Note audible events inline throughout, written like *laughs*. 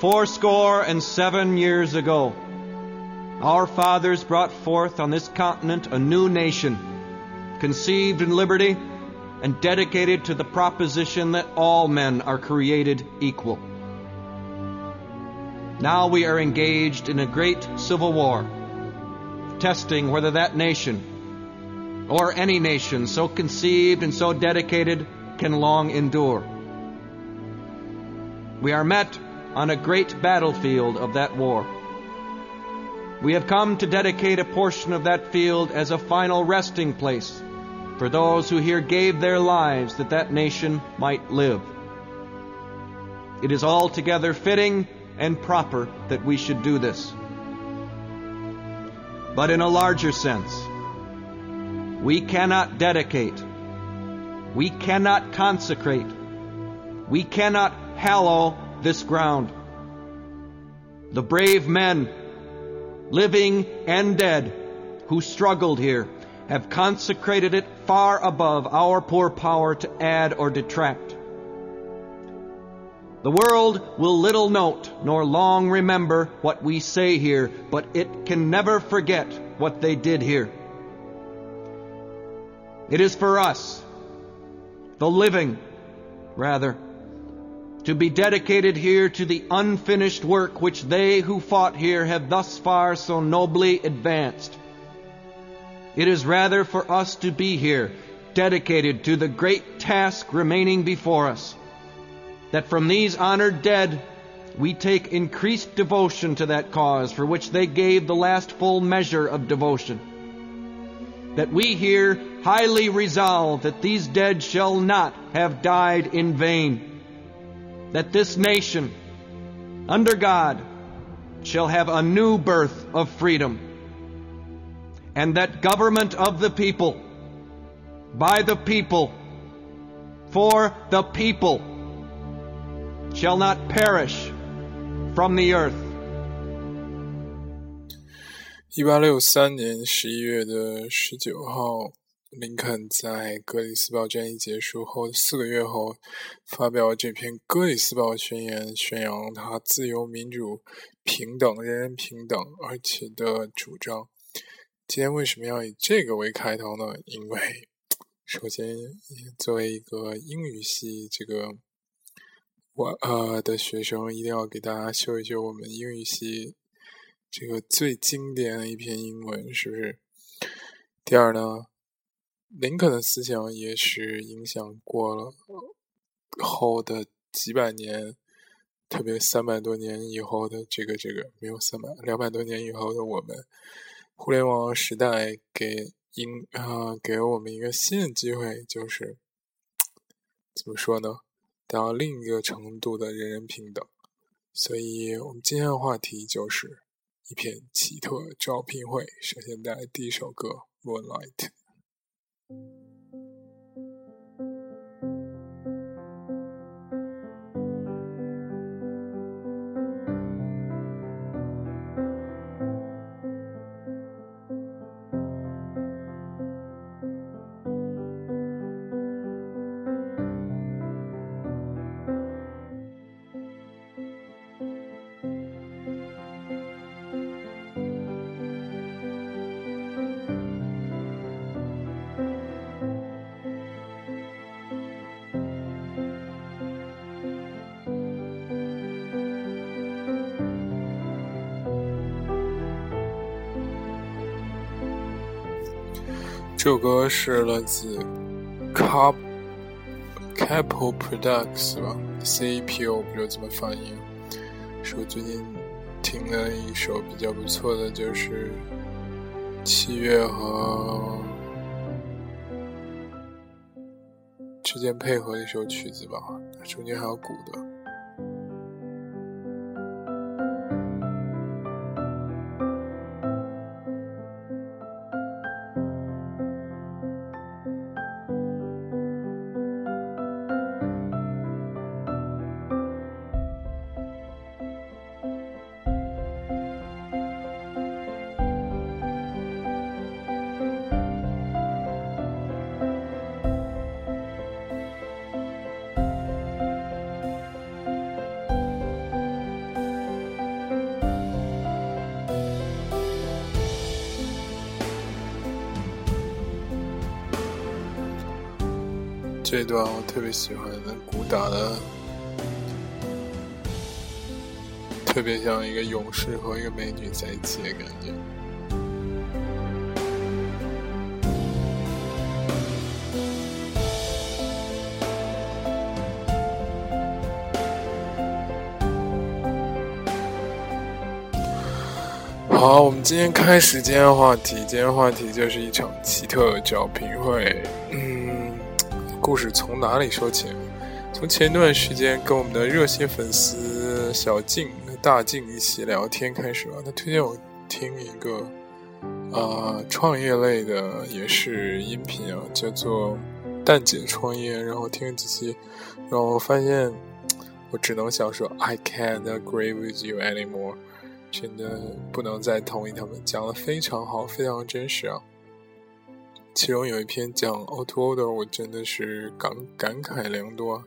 fourscore and seven years ago, our fathers brought forth on this continent a new nation, conceived in liberty and dedicated to the proposition that all men are created equal. Now we are engaged in a great civil war, testing whether that nation, or any nation so conceived and so dedicated, can long endure. We are met on a great battlefield of that war. We have come to dedicate a portion of that field as a final resting place for those who here gave their lives that that nation might live. It is altogether fitting and proper that we should do this. But in a larger sense, we cannot dedicate, we cannot consecrate, we cannot hallow this ground. The brave men, living and dead, who struggled here, have consecrated it far above our poor power to add or detract. The world will little note nor long remember what we say here, but it can never forget what they did here. It is for us, the living, rather, to be dedicated here to the unfinished work which they who fought here have thus far so nobly advanced. It is rather for us to be here, dedicated to the great task remaining before us that from these honored dead we take increased devotion to that cause for which they gave the last full measure of devotion. That we here highly resolve that these dead shall not have died in vain That this nation, under God, shall have a new birth of freedom. And that government of the people, by the people, for the people, shall not perish from the earth. 一八六三年十一月的十九号， 林肯在格里斯堡战役结束后四个月后，发表这篇《格里斯堡宣言》，宣扬他自由、民主、平等、人人平等，而且的主张。今天为什么要以这个为开头呢？因为，首先，作为一个英语系这个。我呃的学生一定要给大家秀一秀我们英语系这个最经典的一篇英文，是不是？第二呢，林肯的思想也许影响过了后的几百年，特别三百多年以后的这个这个没有三百两百多年以后的我们，互联网时代给应啊给我们一个新的机会，就是怎么说呢？到另一个程度的人人平等，所以我们今天的话题就是一片奇特招聘会。首先带来第一首歌《Moonlight》。Thank you 这首歌是来自 Cap Capo Products 吧，CAPO 不知道怎么发音。是我最近听的一首比较不错的，就是七月和之间配合的一首曲子吧，中间还有鼓的。这段我特别喜欢的，鼓打的特别像一个勇士和一个美女在一起的感觉。好，我们今天开始今天话题。今天话题就是一场奇特的招聘会。嗯，故事从哪里说起？从前段时间跟我们的热心粉丝小静、大静一起聊天开始吧。他推荐我听一个啊创业类的，也是音频啊，叫做“蛋姐创业”。然后听了几期，然后发现我只能想说：“I can't agree with you anymore。”真的不能再同意他们讲的非常好，非常真实啊。其中有一篇讲 Autoorder，我真的是感感慨良多。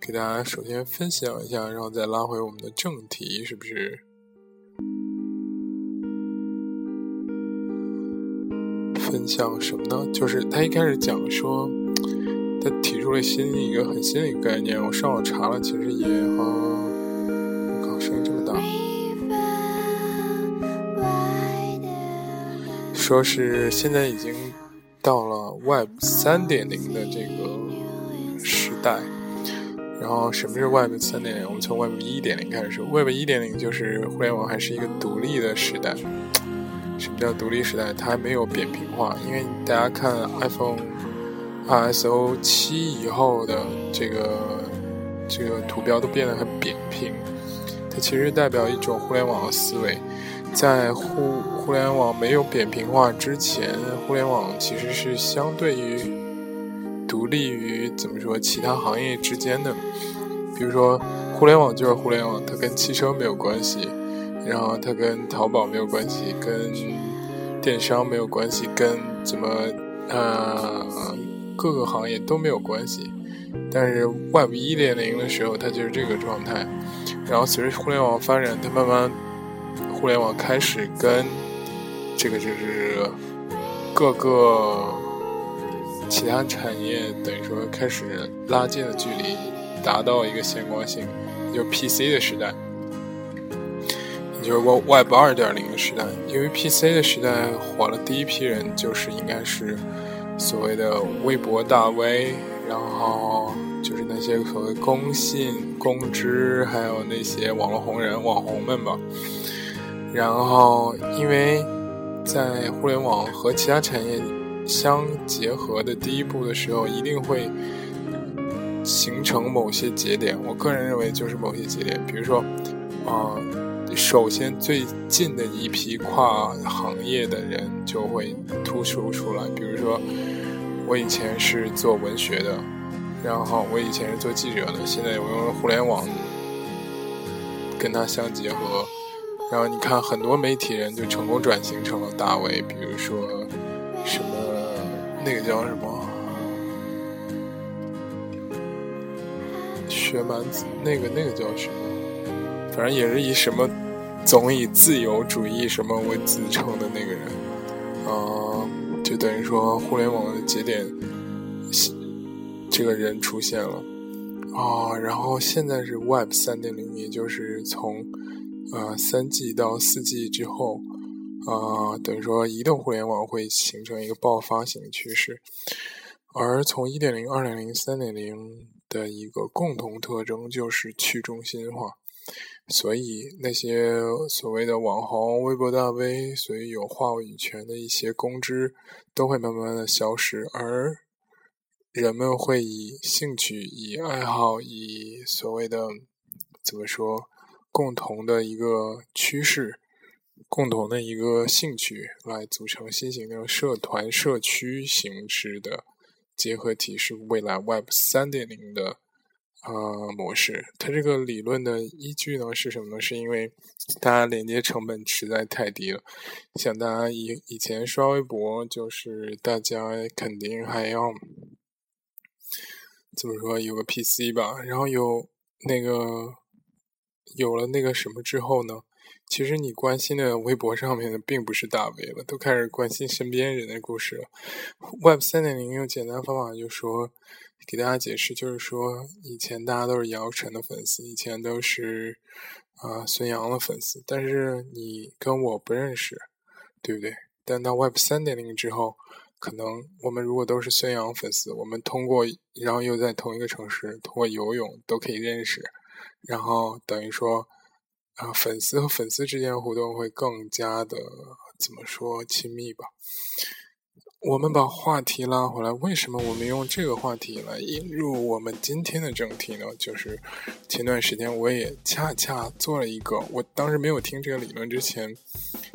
给大家首先分享一下，然后再拉回我们的正题，是不是？分享什么呢？就是他一开始讲说，他提出了新一个很新的一个概念，我上网查了，其实也啊，我靠，声音这么大。说是现在已经到了 Web 三点零的这个时代，然后什么是 Web 三点零？我们从 Web 一点零开始说。Web 一点零就是互联网还是一个独立的时代。什么叫独立时代？它还没有扁平化，因为大家看 iPhone RSO 七以后的这个这个图标都变得很扁平，它其实代表一种互联网的思维。在互互联网没有扁平化之前，互联网其实是相对于独立于怎么说其他行业之间的。比如说，互联网就是互联网，它跟汽车没有关系，然后它跟淘宝没有关系，跟电商没有关系，跟怎么呃各个行业都没有关系。但是 Web 一点零的时候，它就是这个状态。然后随着互联网发展，它慢慢。互联网开始跟这个就是各个其他产业等于说开始拉近了距离，达到一个相关性，就 PC 的时代，也就是说 Web 二点零的时代。因为 PC 的时代火了，第一批人就是应该是所谓的微博大 V，然后就是那些所谓公信公知，还有那些网络红人、网红们吧。然后，因为在互联网和其他产业相结合的第一步的时候，一定会形成某些节点。我个人认为就是某些节点，比如说，啊，首先最近的一批跨行业的人就会突出出来。比如说，我以前是做文学的，然后我以前是做记者的，现在我用互联网跟它相结合。然后你看，很多媒体人就成功转型成了大 V，比如说什么那个叫什么薛蛮子，那个那个叫什么，反正也是以什么总以自由主义什么为自称的那个人，啊，就等于说互联网的节点，这个人出现了啊，然后现在是 Web 三点零，也就是从。呃，三 G 到四 G 之后，啊，等于说移动互联网会形成一个爆发性的趋势，而从一点零、二点零、三点零的一个共同特征就是去中心化，所以那些所谓的网红、微博大 V，所以有话语权的一些公知都会慢慢的消失，而人们会以兴趣、以爱好、以所谓的怎么说？共同的一个趋势，共同的一个兴趣，来组成新型的社团、社区形式的结合体，是未来 Web 三点零的呃模式。它这个理论的依据呢是什么呢？是因为大家连接成本实在太低了。像大家以以前刷微博，就是大家肯定还要怎么说，有个 PC 吧，然后有那个。有了那个什么之后呢，其实你关心的微博上面的并不是大 V 了，都开始关心身边人的故事了。Web 三点零用简单方法就说，给大家解释，就是说以前大家都是姚晨的粉丝，以前都是啊孙杨的粉丝，但是你跟我不认识，对不对？但到 Web 三点零之后，可能我们如果都是孙杨粉丝，我们通过然后又在同一个城市，通过游泳都可以认识，然后等于说。啊，粉丝和粉丝之间互动会更加的怎么说亲密吧？我们把话题拉回来，为什么我们用这个话题来引入我们今天的正题呢？就是前段时间我也恰恰做了一个，我当时没有听这个理论之前，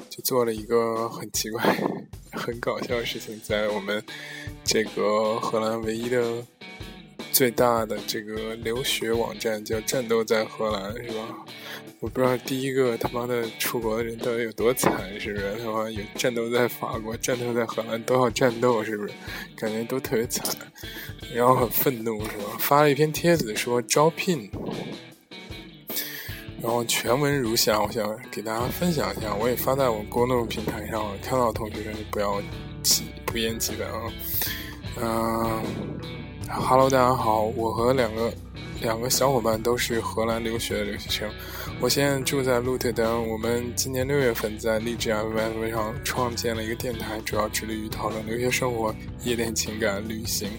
就做了一个很奇怪、*laughs* 很搞笑的事情，在我们这个荷兰唯一的、最大的这个留学网站叫“战斗在荷兰”，是吧？我不知道第一个他妈的出国的人到底有多惨，是不是？他妈有战斗在法国，战斗在荷兰都要战斗，是不是？感觉都特别惨，然后很愤怒，是吧？发了一篇帖子说招聘，然后全文如下，我想给大家分享一下，我也发在我公众平台上，看到同学们不要急，不厌其烦啊。嗯，Hello，大家好，我和两个。两个小伙伴都是荷兰留学的留学生，我现在住在鹿特丹。我们今年六月份在荔枝 FM 上创建了一个电台，主要致力于讨论留学生活、夜店情感、旅行、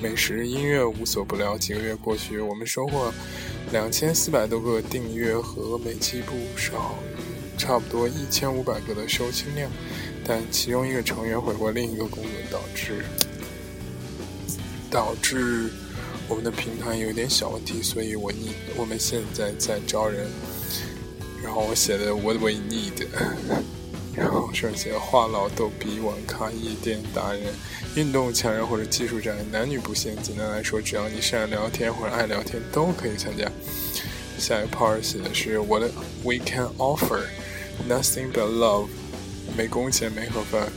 美食、音乐，无所不聊。几个月过去，我们收获两千四百多个订阅和每期不少于差不多一千五百个的收听量，但其中一个成员回国，另一个工作导致导致。我们的平台有点小问题，所以我 need 我们现在在招人。然后我写的 What we need，然后剩下话痨、逗比、网咖、夜店达人、运动强人或者技术宅，男女不限。简单来说，只要你善聊天或者爱聊天，都可以参加。下一 part 写的是 What We can offer nothing but love，没工钱没盒饭。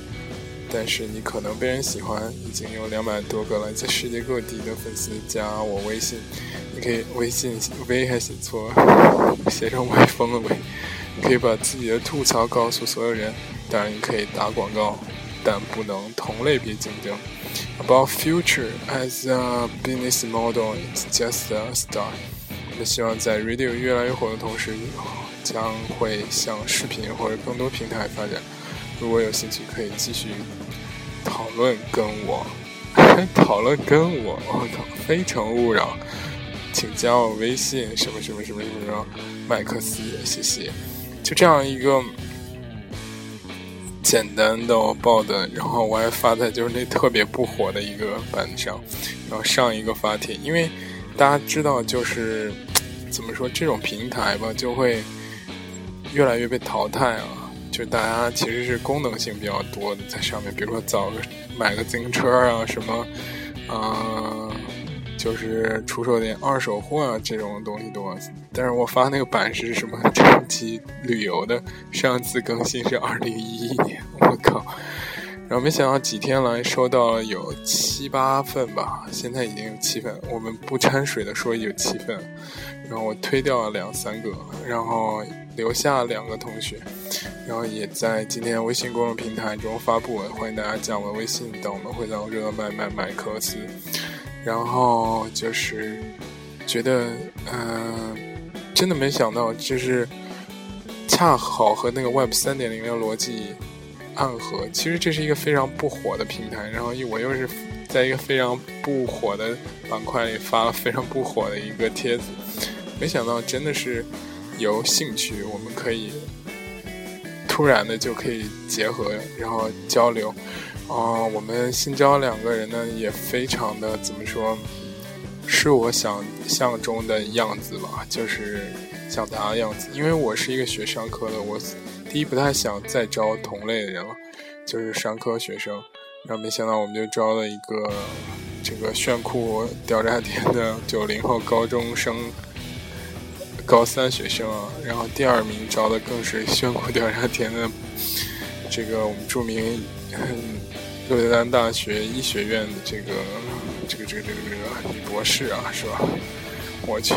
但是你可能被人喜欢，已经有两百多个来自世界各地的粉丝加我微信。你可以微信 V 还写错，*laughs* 写成歪风了 V。你可以把自己的吐槽告诉所有人，当然你可以打广告，但不能同类别竞争。About future as a business model, it's just a start。我们希望在 Radio 越来越火的同时，将会向视频或者更多平台发展。如果有兴趣，可以继续讨论跟我 *laughs* 讨论跟我，我靠，非诚勿扰，请加我微信，什么什么什么什么什么，麦克斯，谢谢。就这样一个简单的报的，然后我还发在就是那特别不火的一个版上，然后上一个发帖，因为大家知道，就是 *tsk* 怎么说这种平台吧，就会越来越被淘汰啊。就大家其实是功能性比较多的在上面，比如说找个买个自行车啊，什么，呃，就是出售点二手货啊这种东西多。但是我发那个版是什么长期旅游的，上次更新是二零一一年，我靠！然后没想到几天来收到了有七八份吧，现在已经有七份，我们不掺水的说有七份，然后我推掉了两三个，然后。留下两个同学，然后也在今天微信公众平台中发布，欢迎大家加我微信等我们会到热麦麦麦克斯。然后就是觉得，嗯，真的没想到，就是恰好和那个 Web 三点零的逻辑暗合。其实这是一个非常不火的平台，然后我又是在一个非常不火的板块里发了非常不火的一个帖子，没想到真的是。有兴趣，我们可以突然的就可以结合，然后交流。啊，我们新招两个人呢，也非常的怎么说，是我想象中的样子吧，就是想达的样子。因为我是一个学商科的，我第一不太想再招同类的人了，就是商科学生。然后没想到我们就招了一个这个炫酷屌炸天的九零后高中生。高三学生啊，然后第二名招的更是炫酷调查田的这个我们著名鹿特丹大学医学院的这个这个这个这个这个女博士啊，是吧？我去，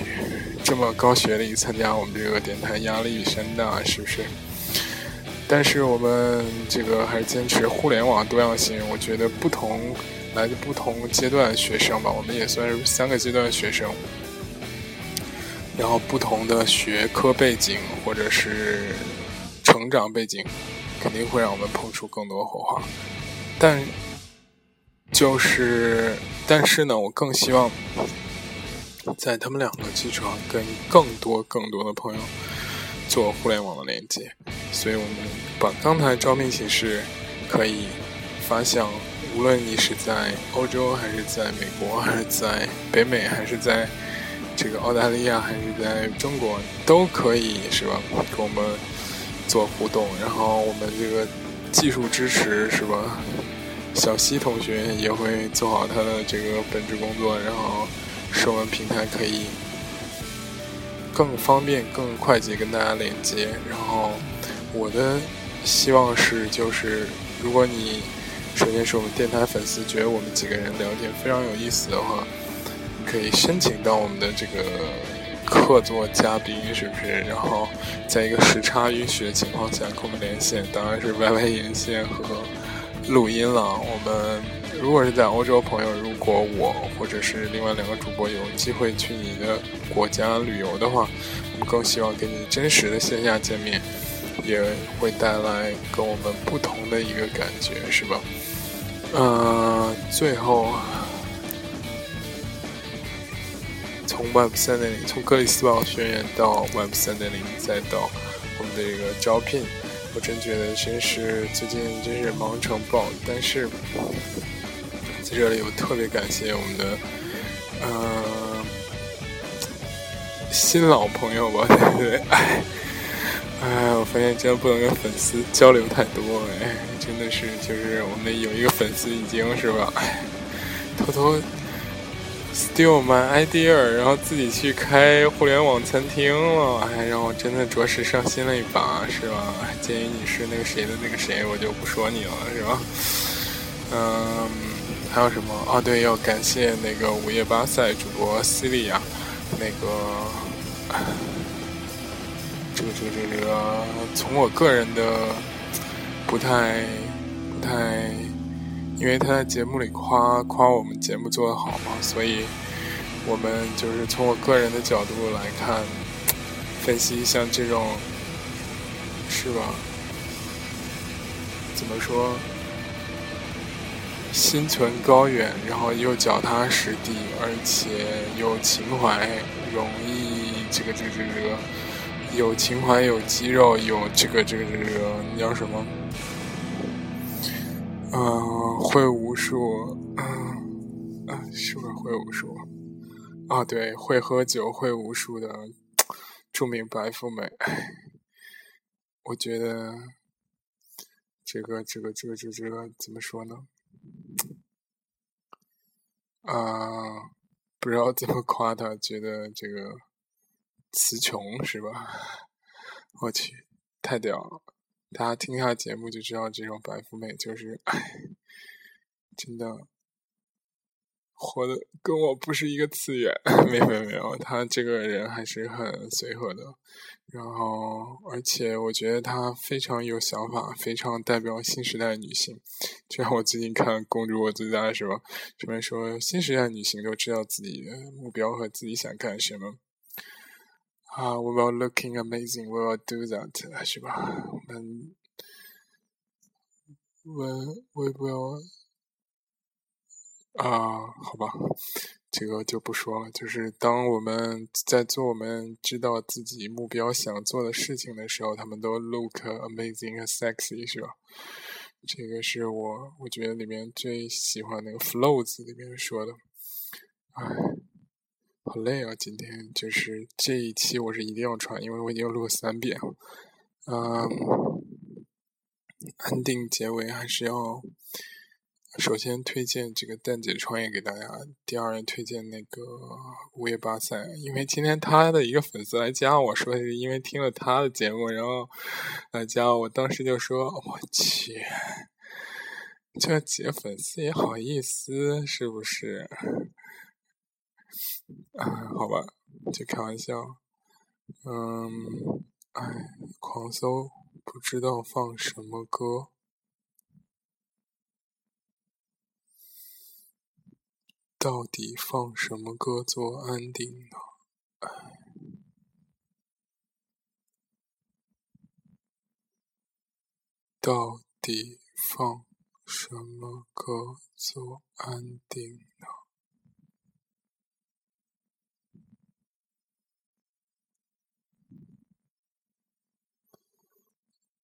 这么高学历参加我们这个电台，压力山大，是不是？但是我们这个还是坚持互联网多样性。我觉得不同来自不同阶段学生吧，我们也算是三个阶段的学生。然后不同的学科背景或者是成长背景，肯定会让我们碰出更多火花。但就是，但是呢，我更希望在他们两个基础上，跟更多更多的朋友做互联网的连接。所以我们把刚才招聘启事可以发向，无论你是在欧洲，还是在美国，还是在北美，还是在。这个澳大利亚还是在中国都可以是吧？跟我们做互动，然后我们这个技术支持是吧？小西同学也会做好他的这个本职工作，然后使我们平台可以更方便、更快捷跟大家连接。然后我的希望是，就是如果你首先是我们电台粉丝，觉得我们几个人聊天非常有意思的话。可以申请到我们的这个客座嘉宾，是不是？然后在一个时差允许的情况下跟我们连线，当然是 YY 连线和录音了。我们如果是在欧洲朋友，如果我或者是另外两个主播有机会去你的国家旅游的话，我们更希望跟你真实的线下见面，也会带来跟我们不同的一个感觉，是吧？嗯，最后。从 Web 三点零，从克里斯堡学院到 Web 三点零，再到我们的这个招聘，我真觉得真是最近真是忙成爆。但是在这里，我特别感谢我们的呃新老朋友吧，对不对？*laughs* 哎，哎，我发现真的不能跟粉丝交流太多，哎，真的是就是我们有一个粉丝已经是吧，哎，偷偷。Steal my idea，然后自己去开互联网餐厅了，哎，让我真的着实伤心了一把，是吧？鉴于你是那个谁的那个谁，我就不说你了，是吧？嗯，还有什么？哦，对，要感谢那个午夜巴塞主播 c 利亚，那个，这个这个这个，从我个人的不太不太。因为他在节目里夸夸我们节目做得好嘛，所以我们就是从我个人的角度来看，分析像这种，是吧？怎么说？心存高远，然后又脚踏实地，而且有情怀，容易这个这个这个，有情怀，有肌肉，有这个这个这个，那叫什么？嗯，会武术，嗯，啊，是不是会武术？啊，对，会喝酒、会武术的著名白富美。我觉得这个、这个、这个、这个、这个怎么说呢？啊，不知道怎么夸他，觉得这个词穷是吧？我去，太屌了！大家听一下节目就知道，这种白富美就是，哎，真的活的跟我不是一个次元。*laughs* 没有没有没有，她这个人还是很随和的。然后，而且我觉得她非常有想法，非常代表新时代女性。就像我最近看《公主我最大》的时候，上面说新时代女性都知道自己的目标和自己想干什么。啊，we will looking amazing. We will do that，是吧？我们，we we will 啊，好吧，这个就不说了。就是当我们在做我们知道自己目标想做的事情的时候，他们都 look amazing and sexy，是吧？这个是我我觉得里面最喜欢那个 flows 里面说的，唉。好累啊！今天就是这一期，我是一定要传，因为我已经录了三遍了。嗯，安定结尾还是要首先推荐这个蛋姐创业给大家，第二推荐那个午夜巴塞，因为今天他的一个粉丝来加我说是因为听了他的节目，然后来加我，当时就说我去，这姐粉丝也好意思是不是？啊好吧，就开玩笑。嗯，哎，狂搜不知道放什么歌，到底放什么歌做安定呢？哎。到底放什么歌做安定呢？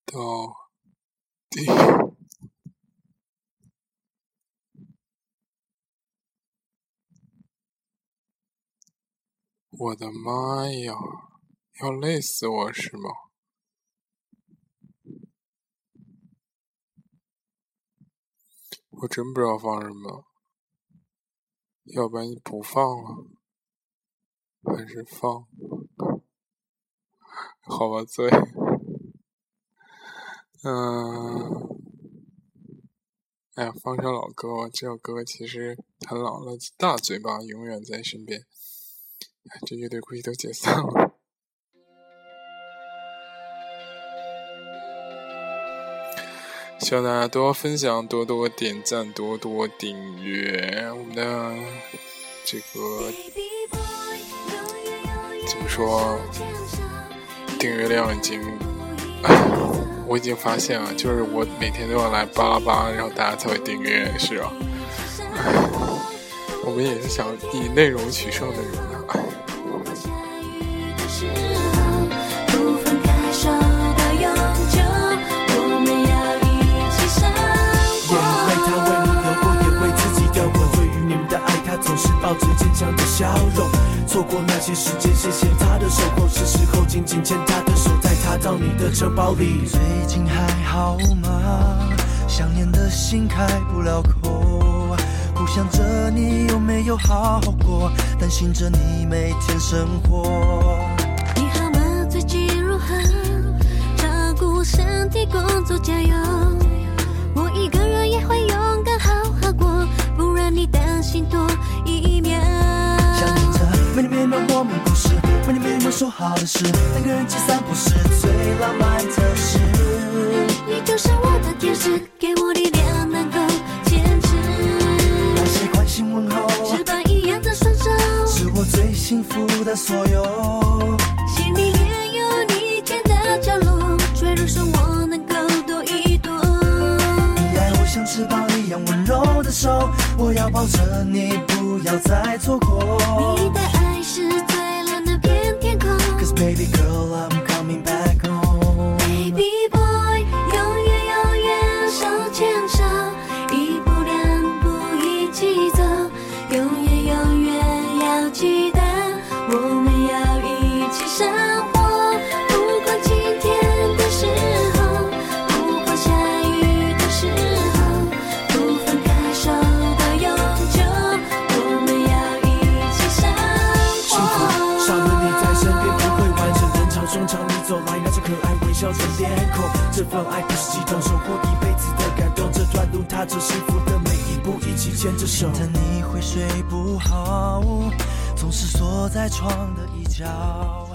到底，我的妈呀！要累死我是吗？我真不知道放什么，要不然你不放了，还是放？好吧，醉。嗯，哎呀，放首老歌，这首歌其实很老了，《大嘴巴永远在身边》。这乐队估计都解散了。*laughs* 希望大家多分享，多多点赞，多多订阅我们的这个怎么说？订阅量已经，*laughs* 我已经发现了，就是我每天都要来巴拉巴，然后大家才会订阅，是吧？*laughs* 我们也是想以内容取胜的人不管下雨的时候，不妨感受到永久。我们要一起笑，也为他为你流过，也为自己掉过。对于你们的爱，他总是抱着坚强的笑容。错过那些时间，谢谢他的守候。是时候紧紧牵他的手，再他到你的城包里。最近还好吗？想念的心开不了口，不想着你有没有好好过。担心着你每天生活。你好吗？最近如何？照顾身体，工作加油。我一个人也会勇敢好好过，不让你担心多一秒。想着每天每秒我们故事，没你没有说好的事，两个人一起散步是最浪漫的事。你就是我的天使，给我力量幸福的所有。心里也有你建的角落，坠入手我能够躲一躲。你爱我像翅膀一样温柔的手，我要抱着你，不要再错过。你的爱。是这份爱不是激动，守护一辈子的感动。这段路踏着幸福的每一步，一起牵着手。但你会睡不好，总是缩在床的一角。